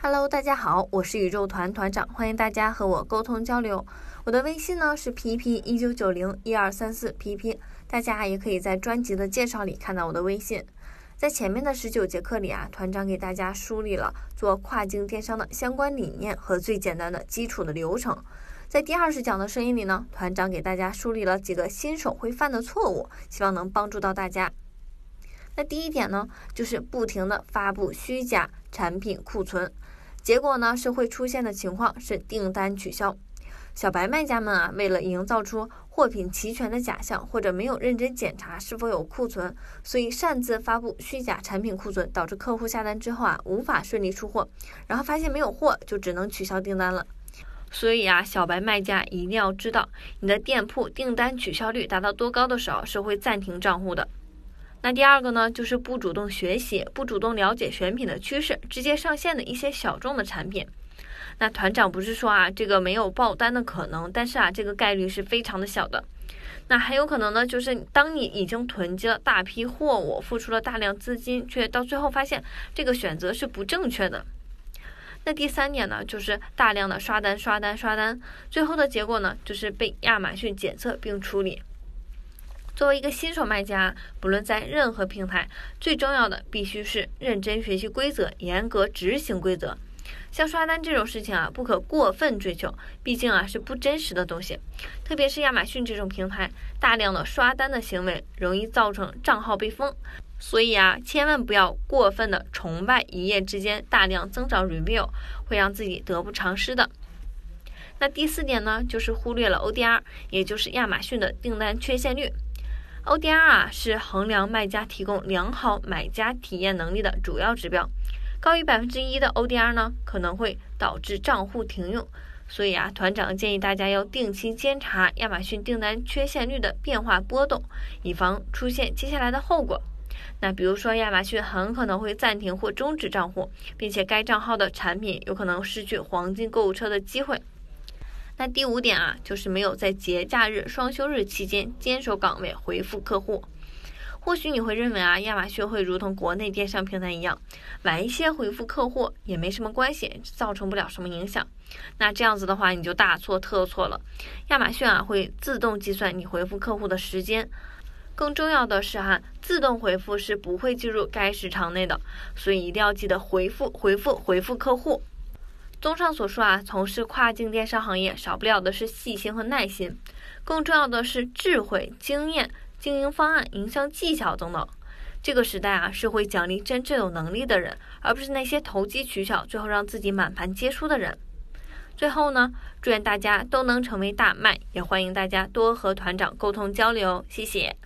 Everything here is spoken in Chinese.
Hello，大家好，我是宇宙团团长，欢迎大家和我沟通交流。我的微信呢是 pp 一九九零一二三四 pp，大家也可以在专辑的介绍里看到我的微信。在前面的十九节课里啊，团长给大家梳理了做跨境电商的相关理念和最简单的基础的流程。在第二十讲的声音里呢，团长给大家梳理了几个新手会犯的错误，希望能帮助到大家。那第一点呢，就是不停的发布虚假产品库存。结果呢是会出现的情况是订单取消，小白卖家们啊，为了营造出货品齐全的假象，或者没有认真检查是否有库存，所以擅自发布虚假产品库存，导致客户下单之后啊无法顺利出货，然后发现没有货就只能取消订单了。所以啊，小白卖家一定要知道，你的店铺订单取消率达到多高的时候是会暂停账户的。那第二个呢，就是不主动学习，不主动了解选品的趋势，直接上线的一些小众的产品。那团长不是说啊，这个没有爆单的可能，但是啊，这个概率是非常的小的。那还有可能呢，就是当你已经囤积了大批货物，付出了大量资金，却到最后发现这个选择是不正确的。那第三点呢，就是大量的刷单、刷单、刷单，最后的结果呢，就是被亚马逊检测并处理。作为一个新手卖家，不论在任何平台，最重要的必须是认真学习规则，严格执行规则。像刷单这种事情啊，不可过分追求，毕竟啊是不真实的东西。特别是亚马逊这种平台，大量的刷单的行为容易造成账号被封，所以啊，千万不要过分的崇拜一夜之间大量增长 review，会让自己得不偿失的。那第四点呢，就是忽略了 ODR，也就是亚马逊的订单缺陷率。ODR 啊是衡量卖家提供良好买家体验能力的主要指标，高于百分之一的 ODR 呢可能会导致账户停用，所以啊团长建议大家要定期监察亚马逊订单缺陷率的变化波动，以防出现接下来的后果。那比如说亚马逊很可能会暂停或终止账户，并且该账号的产品有可能失去黄金购物车的机会。那第五点啊，就是没有在节假日、双休日期间坚守岗位回复客户。或许你会认为啊，亚马逊会如同国内电商平台一样，晚一些回复客户也没什么关系，造成不了什么影响。那这样子的话，你就大错特错了。亚马逊啊，会自动计算你回复客户的时间。更重要的是哈，自动回复是不会进入该时长内的，所以一定要记得回复、回复、回复客户。综上所述啊，从事跨境电商行业少不了的是细心和耐心，更重要的是智慧、经验、经营方案、营销技巧等等。这个时代啊，是会奖励真正有能力的人，而不是那些投机取巧、最后让自己满盘皆输的人。最后呢，祝愿大家都能成为大卖，也欢迎大家多和团长沟通交流，谢谢。